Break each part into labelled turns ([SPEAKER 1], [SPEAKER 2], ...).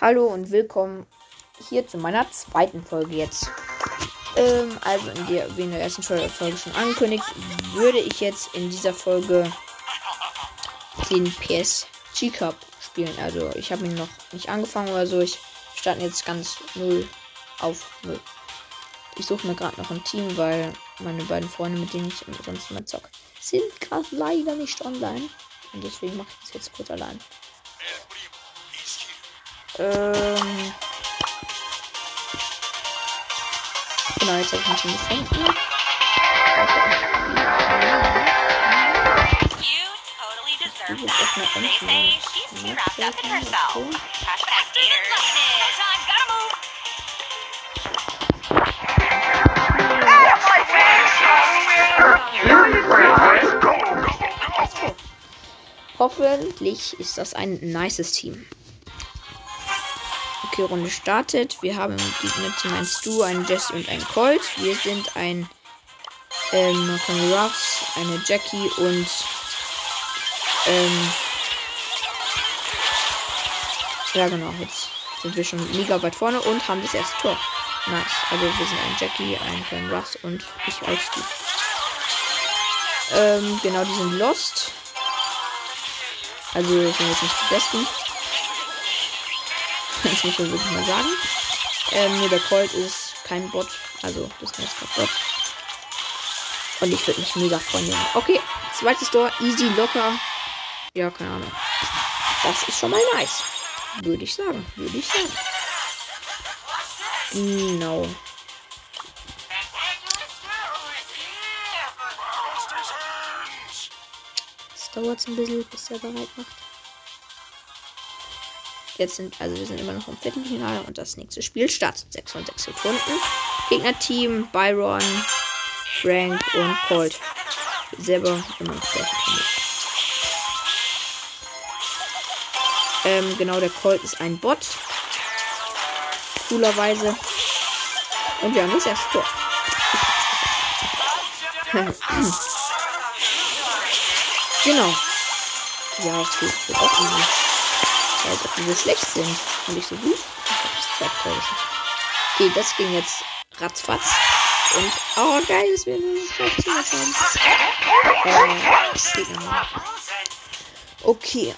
[SPEAKER 1] Hallo und willkommen hier zu meiner zweiten Folge jetzt. Ähm, also in der, wie in der ersten Folge schon angekündigt, würde ich jetzt in dieser Folge den PSG Cup spielen. Also ich habe ihn noch nicht angefangen oder so. Ich stand jetzt ganz null auf null. Ich suche mir gerade noch ein Team, weil meine beiden Freunde, mit denen ich sonst immer zocke, sind gerade leider nicht online. Und deswegen mache ich das jetzt kurz allein. Ähm. Genau, jetzt habe ich ein Team gefunden.
[SPEAKER 2] You totally deserve that. They say she's too wrapped up in herself. Hashtag skaters. Time, gotta move.
[SPEAKER 1] Hoffentlich ist das ein nices Team. Runde startet. Wir haben im Gegnerteam ein Stu, einen Jesse und einen Colt. Wir sind ein ähm, Conny Ruffs, eine Jackie und ähm, ja genau, jetzt sind wir schon mega weit vorne und haben das erste Tor. Nice. Also wir sind ein Jackie, ein Conny Ruffs und ich als Stu. Ähm, genau, die sind lost. Also sind jetzt nicht die besten. Das muss man wirklich mal sagen. Ähm, nee, der Colt ist kein Bot. Also, das ist kein Bot. Und ich würde mich mega freuen. Okay, zweites Tor. Easy, locker. Ja, keine Ahnung. Das ist schon mal nice. Würde ich sagen. Würde ich sagen. Genau. Es dauert ein bisschen, bis er bereit macht. Jetzt sind, also wir sind immer noch im Viertelfinale und das nächste Spiel startet. 6 von 6 Sekunden. Gegnerteam Byron, Frank und Colt. Selber immer noch gleich. Ähm, genau, der Colt ist ein Bot. Coolerweise. Und wir haben das erste Tor. genau. Ja, das geht auch irgendwie. Als ob die so schlecht sind und so gut. Ich zwei Tore geschossen. Okay, das ging jetzt ratzfatz. Und, oh geil, dass wir nur 15 haben. Äh, Okay.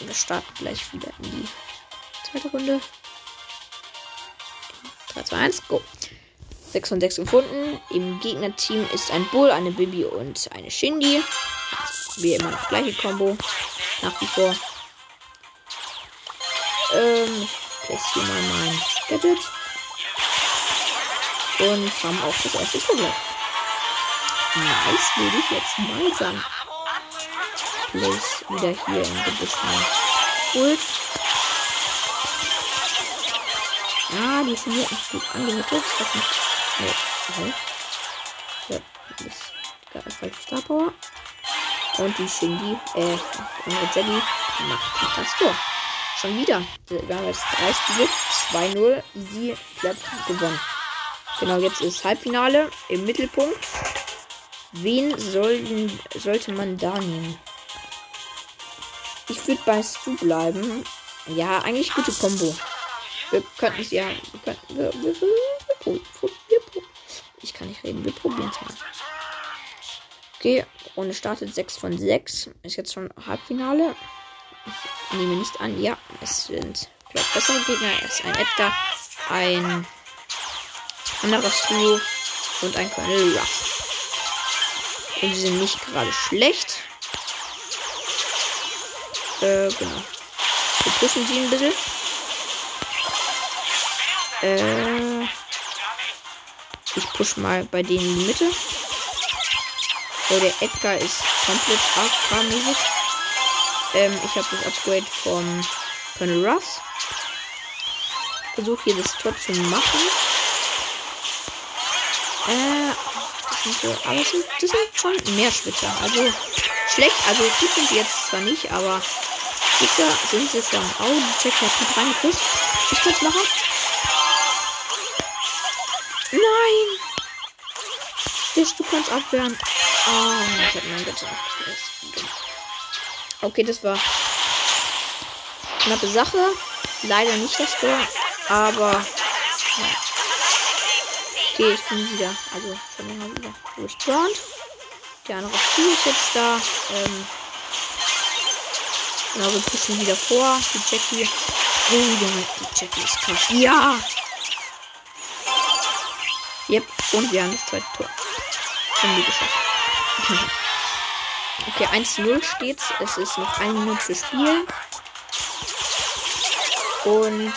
[SPEAKER 1] Wir starten gleich wieder in die zweite Runde. 3, 2, 1, go. 6 von 6 gefunden. Im Gegnerteam ist ein Bull, eine Bibi und eine Shindy. Wie immer noch gleiche Combo. Nach wie vor. Place hier mal mein Gadget. Und haben auch das erste Tablet. Nice, würde ich jetzt mal sagen. Place wieder hier im mein Ult. Ja, die sind hier echt gut angemietet. Das nicht. Nee, okay. Ja, das ist falsche Star Power. Und die Shindy, äh, unsere Jelly macht das Tor. Schon wieder. Wir haben jetzt drei Spiele. 2-0. Easy. Platz gewonnen. Genau, jetzt ist Halbfinale im Mittelpunkt. Wen sollten, sollte man da nehmen? Ich würde bei Stu bleiben. Ja, eigentlich gute Combo. Wir könnten es ja. Wir könnten, wir, wir, wir, ich kann nicht reden. Wir probieren es mal. Okay, Runde startet 6 von 6. Ist jetzt schon Halbfinale. Ich nehme nicht an. Ja, es sind vielleicht bessere Gegner. Es ist ein Edgar, ein anderer Stu und ein Colonel Ruff. Und sie sind nicht gerade schlecht. Äh, genau. Wir pushen sie ein bisschen. Äh, ich push mal bei denen in die Mitte. So, der Edgar ist komplett AFK-mäßig. Ähm, ich habe das Upgrade vom Colonel Ruffs. Versuche hier das Tor zu machen. Äh, aber das sind, das sind schon mehr Spitzer. Also schlecht, also gut sind die jetzt zwar nicht, aber Spitzer sind sie schon. Oh, die Check hat gut reingepusht. Ich kann's machen. Nein! Das, du kannst abwehren. Oh, ich hab mein Gott Okay, das war knappe Sache. Leider nicht das Tor, aber. Ja. Okay, ich bin wieder. Also schon länger wieder respawned. Der andere Spiel ist jetzt da. Ähm, genau, wir pushen wieder vor. Die Jackie. Oh, Junge, die Jackie ist krass. Ja! Yep, und wir haben das zweite Tor. Haben wir geschafft. okay, 1-0 steht's. Es ist noch eine Minute zu spielen. Und.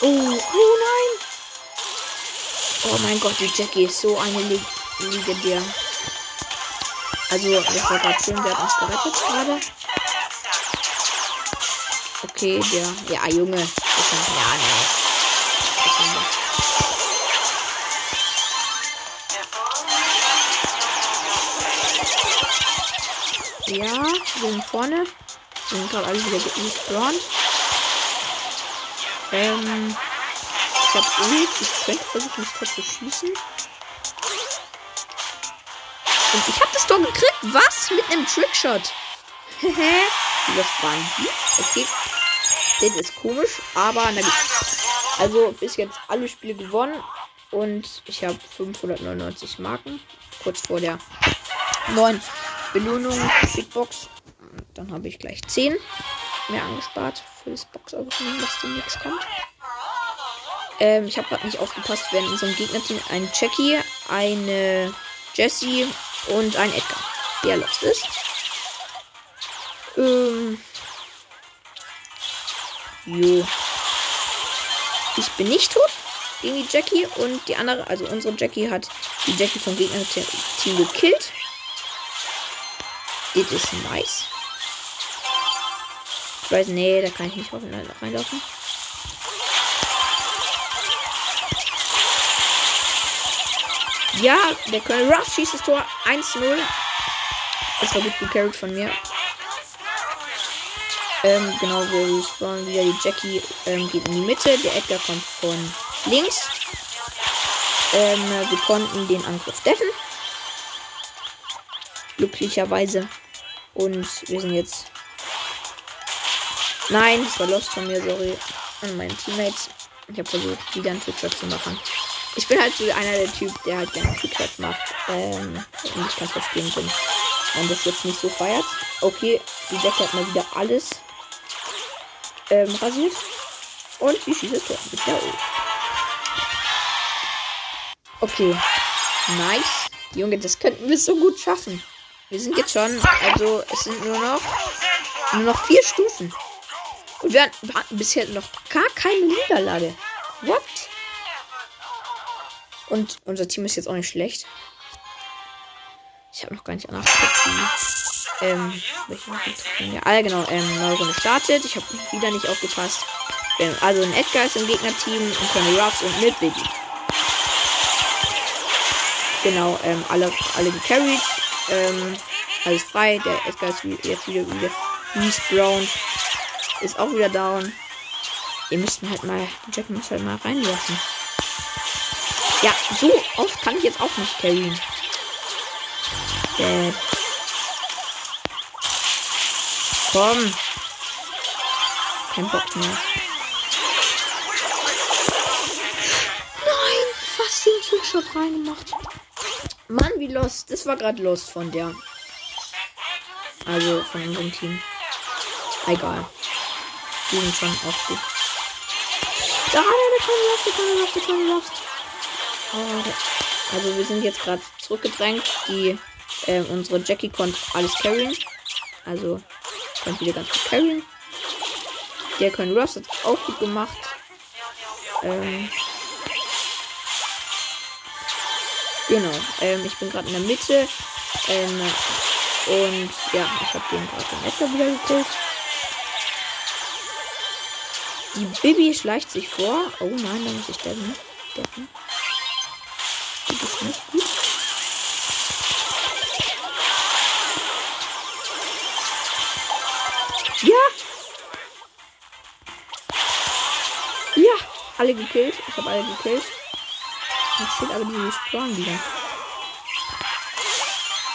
[SPEAKER 1] Oh, oh nein! Oh mein Gott, die Jackie ist so eine Le legendär. Also, das war gerade schön, der hat uns gerettet gerade. Okay, der. Ja, Junge. Ja, nee. Ja, wir sind vorne. Wir sind gerade alle wieder gespawnt. Ähm, ich hab Ult. Ich könnte versuchen, das Tor zu schießen. Und ich hab das Tor gekriegt. Was? Mit einem Trickshot. Hehe. das waren die? Okay. Das ist komisch, aber na gut. Also bis jetzt alle Spiele gewonnen und ich habe 599 Marken. Kurz vor der neuen Belohnung Big Box. Dann habe ich gleich 10 mehr angespart für das Box-Opening, dass demnächst kommt. Ähm, ich habe gerade nicht aufgepasst, wenn in unserem Gegnerteam ein Jackie, eine Jessie und ein Edgar. Der lost ist. Ähm. Jo. Ich bin nicht tot gegen die Jackie und die andere, also unsere Jackie hat die Jackie vom Gegner-Team gekillt. Das ist nice. Ich weiß, nee, da kann ich nicht reinlaufen. Ja, der Colonel Ruff schießt das Tor 1-0. Das war gut gecarried von mir. Ähm, genau, wir respawnen wieder. Die Jackie ähm, geht in die Mitte. Der Edgar kommt von links. Ähm, wir konnten den Angriff deffen. Glücklicherweise. Und wir sind jetzt. Nein, das war Lost von mir, sorry. An meinen Teammates. Ich habe versucht, wieder einen Trickshot zu machen. Ich bin halt so einer der Typ, der halt gerne Trickshots macht. Ähm, und ich kann verstehen, wenn man das jetzt nicht so feiert. Okay, die Jackie hat mal wieder alles ähm, rasiert. Und sie schießt es Tor mit der O. Okay. Nice. Junge, das könnten wir so gut schaffen. Wir sind jetzt schon, also es sind nur noch, nur noch vier Stufen. Und wir hatten bisher noch gar keine Niederlage. What? Und unser Team ist jetzt auch nicht schlecht. Ich habe noch gar nicht nachgeguckt, wie. Ähm, welche ja, ah, genau, ähm, neue Runde startet. Ich habe wieder nicht aufgepasst. Ähm, also ein Edgar ist im Gegnerteam und Tony Ruffs und mit Baby. Genau, ähm, alle, alle gecarried. Ähm, alles frei. Der Edgar ist jetzt wieder wieder. Brown ist auch wieder down. Ihr müssten halt mal. Jack muss halt mal reinlassen. Ja, so oft kann ich jetzt auch nicht carryen. Äh. Komm. Kein Bock mehr. Nein, fast den Trickshot reingemacht. Mann, wie lost. Das war gerade lost von der. Also von unserem Team. Egal. Die sind schon auch gut. Da, der, der kann lost, der kann lost, der kann lost. Also wir sind jetzt gerade zurückgedrängt. Die, äh, unsere Jackie konnte alles carryen. Also konnte wieder ganz gut carryen. Der können Ross hat auch gut gemacht. Ähm, Genau. Ähm, ich bin gerade in der Mitte. Ähm, und ja, ich habe den gerade den Edgar wieder gekillt. Die Bibi schleicht sich vor. Oh nein, da muss ich decken. decken. Das ist nicht gut. Ja! Ja! Alle gekillt. Ich habe alle gekillt. Jetzt steht aber diese Spawn wieder.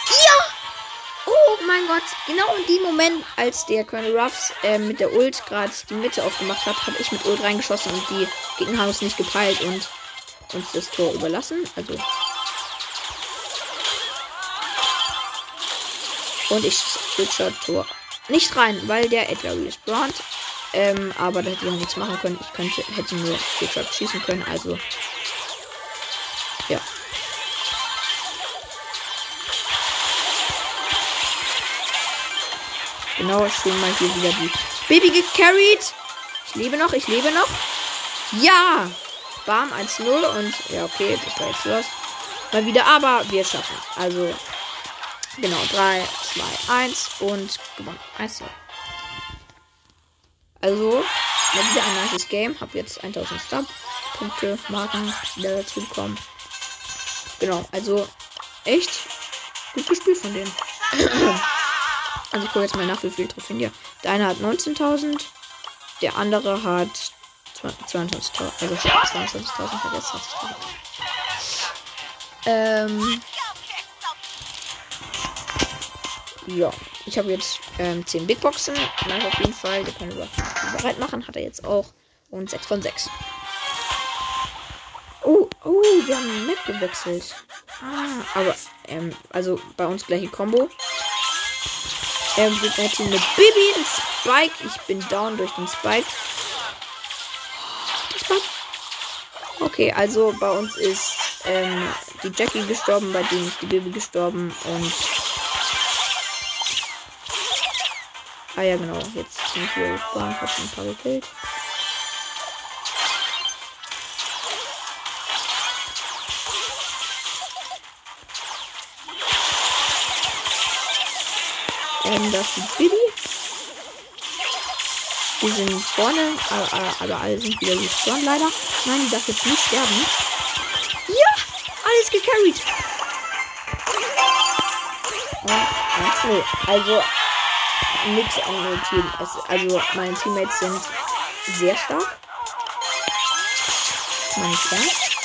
[SPEAKER 1] Ja! Oh mein Gott, genau in dem Moment, als der Colonel Ruffs äh, mit der Ult gerade die Mitte aufgemacht hat, habe ich mit Ult reingeschossen und die Gegner haben es nicht gepeilt und uns das Tor überlassen. Also. Und ich switcher Tor nicht rein, weil der Edgar respawnt. Ähm, aber da hätte ich nichts machen können. Ich könnte, hätte nur Switcher schießen können, also. Genau, schön mal hier wieder die Baby gecarried. Ich lebe noch, ich lebe noch. Ja! Bam, 1-0 und ja, okay, das war jetzt los. Mal wieder, aber wir schaffen. Also, genau, 3, 2, 1 und gewonnen. 1 0. Also, mal wieder ein nices Game. Hab jetzt 1000 Star-Punkte, Marken wieder dazu bekommen. Genau, also echt gut gespielt von denen. also ich gucke jetzt mal nach, wie viel Trophäen hier. Der eine hat 19.000, der andere hat 22.000, also 22.000, hat jetzt 20.000. Ähm, ja, ich habe jetzt ähm, 10 Big Boxen. Nice auf jeden Fall. Der kann bereit machen. Hat er jetzt auch. Und 6 von 6. Oh, oh, wir haben Map gewechselt. Ah, aber, ähm, also bei uns gleiche Combo. Ähm, wir hätten eine Bibi, ein Spike. Ich bin down durch den Spike. Okay, also bei uns ist ähm, die Jackie gestorben, bei denen ist die Bibi gestorben und. Ah ja, genau, jetzt bin ich wieder gespannt, hab ein paar gekillt. Ähm, das ist Bibi. Die sind vorne, aber, aber alle sind wieder gespawnt leider. Nein, die darf jetzt nicht sterben. Ja! Alles gecarried. Und, also nichts an Team. Also meine Teammates sind sehr stark. Meine ernst.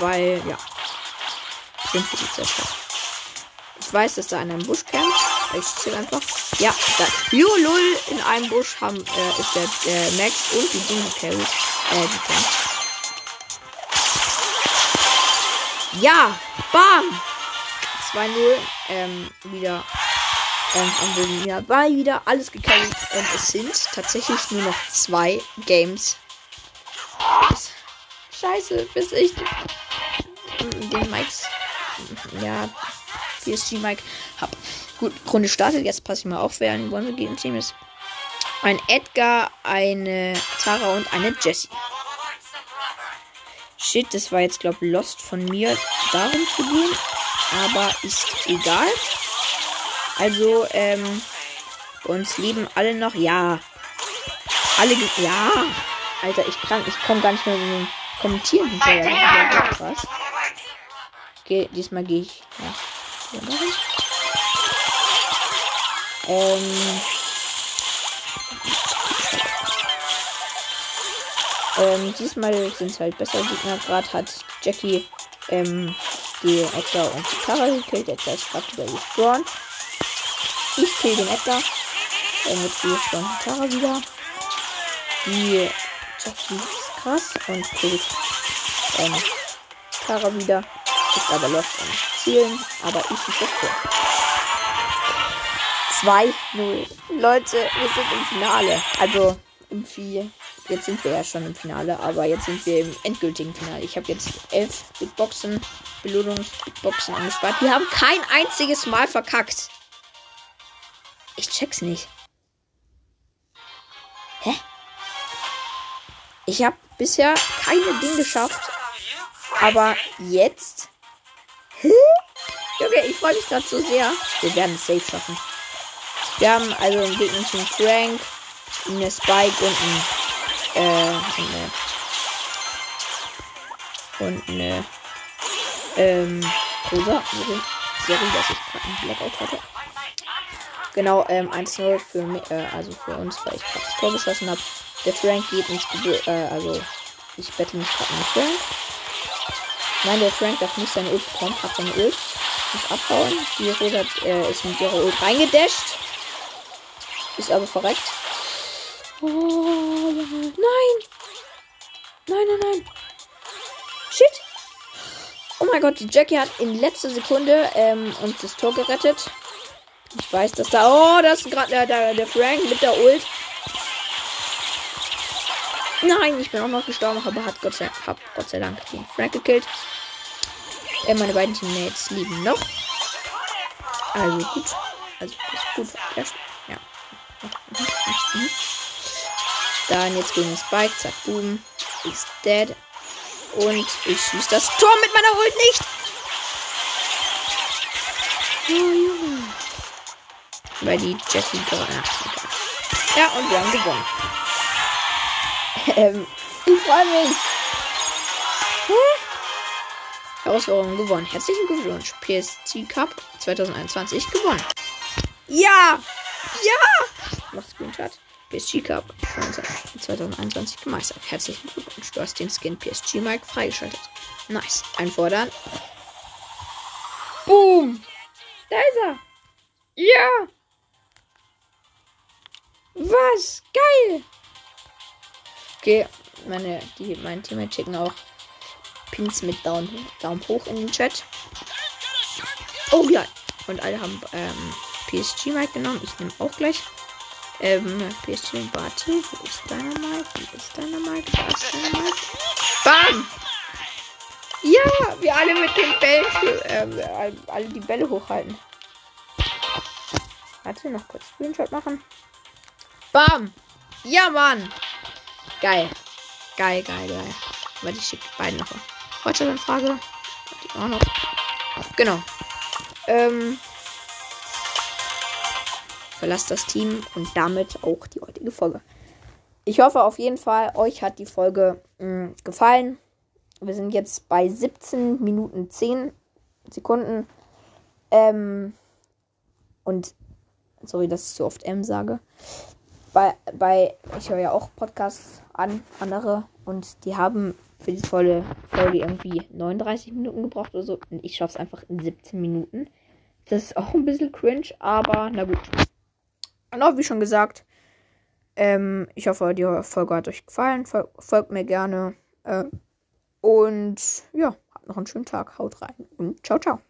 [SPEAKER 1] Weil, ja. Sind wirklich sehr stark. Weiß, dass da einer im Busch kämpft. Ich zähle einfach. Ja, da. Lul in einem Busch haben, äh, ist der äh, Max und die Dinge carried. Äh, die kämpft. Ja, bam! 2-0. Ähm, wieder ähm, am Boden. Ja, war wieder alles gecarried. Und es sind tatsächlich nur noch zwei Games. Scheiße, bis ich den Mikes. Ja, PSG Mike hab. Gut, Runde startet. Jetzt passe ich mal auf, wer ein gegen Team ist. Ein Edgar, eine Tara und eine Jessie. Shit, das war jetzt, glaube ich, Lost von mir, darum zu gehen. Aber ist egal. Also, ähm, uns leben alle noch. Ja. Alle. Ja. Alter, ich kann, ich komme gar nicht mehr so kommentieren hinterher. Krass. Okay, diesmal gehe ich. Ja. Ähm. Ähm, diesmal sind es halt bessere Gegner. Gerade hat Jackie ähm, die Edgar und die Kara gekillt. Edgar ist gerade wieder gespawnt. Ich kill den Edgar. Ähm, jetzt gespawnt die Kara wieder. Die Jackie ist krass und killt ähm, Kara wieder. Ist aber lost im Zielen. Aber ich schieße das Tor. 2-0. Leute, wir sind im Finale. Also im 4. Jetzt sind wir ja schon im Finale, aber jetzt sind wir im endgültigen Finale. Ich habe jetzt elf Big Boxen, Belohnungs-Big angespart. Wir haben kein einziges Mal verkackt. Ich check's nicht. Hä? Ich habe bisher keine Dinge geschafft. Aber jetzt. Junge, ich freue mich gerade so sehr. Wir werden es safe schaffen. Wir haben also einen Gegner zum Frank, eine Spike und ein äh, eine, und eine ähm, Rosa. Sorry, dass ich gerade einen Blackout hatte. Genau, ähm, 1-0 für mich, äh, also für uns, weil ich gerade das Tor geschossen habe. Der Frank geht ins Gebühr, äh, also ich bettel mich gerade mit Frank. Nein, der Frank darf nicht seine Ult bekommen, hat seine Ult. muss abhauen. Die Rot hat, äh, ist mit ihrer Ult reingedasht. Ist aber verreckt. Oh, nein! Nein, nein, nein! Shit! Oh mein Gott, die Jackie hat in letzter Sekunde ähm, uns das Tor gerettet. Ich weiß, dass da. Oh, das ist gerade der, der, der Frank mit der Ult. Nein, ich bin auch noch gestorben, aber hat Gott sei, hab Gott sei Dank den Frank gekillt. Äh, meine beiden Teammates lieben noch. Also gut. Also ist gut. Ja. Dann jetzt gegen Spike. Zack, boom. Ist dead. Und ich schieße das Tor mit meiner Ult nicht. Oh, Junge. Weil die Jessie gerade. Ja, und wir haben gewonnen. Ähm, ich freue mich. Herausforderung gewonnen. Herzlichen Glückwunsch. PSG Cup 2021 gewonnen. Ja! Ja! Macht Screenshot. PSG Cup 2021 gemeistert. Herzlichen Glückwunsch. Du hast den Skin PSG Mike freigeschaltet. Nice. Einfordern. Boom! Okay, meine, die, mein Teammate schicken auch Pins mit Daumen, Daumen hoch in den Chat. Oh ja. Und alle haben ähm, PSG Mike genommen. Ich nehme auch gleich. Ähm, PSG, warte. Wo ist deiner Mike? Wo ist deiner Mike? Wo ist deiner Mike? Bam! Ja, wir alle mit den Bällen, ähm, alle die Bälle hochhalten. Warte, noch kurz Screenshot machen. Bam! Ja, Mann! Geil. Geil, geil, geil. Warte, ich schicke beiden noch. Fortschrittsanfrage. Die auch noch. Genau. Ähm. Verlasst das Team und damit auch die heutige Folge. Ich hoffe auf jeden Fall, euch hat die Folge mh, mm, gefallen. Wir sind jetzt bei 17 Minuten 10 Sekunden. Ähm, und sorry, dass ich so oft M sage. Bei, bei ich höre ja auch Podcasts an, andere, und die haben für die volle Folge irgendwie 39 Minuten gebraucht oder so. Und ich schaffe es einfach in 17 Minuten. Das ist auch ein bisschen cringe, aber na gut. Und auch wie schon gesagt, ähm, ich hoffe, die Folge hat euch gefallen. Fol folgt mir gerne. Äh, und ja, habt noch einen schönen Tag. Haut rein und ciao, ciao.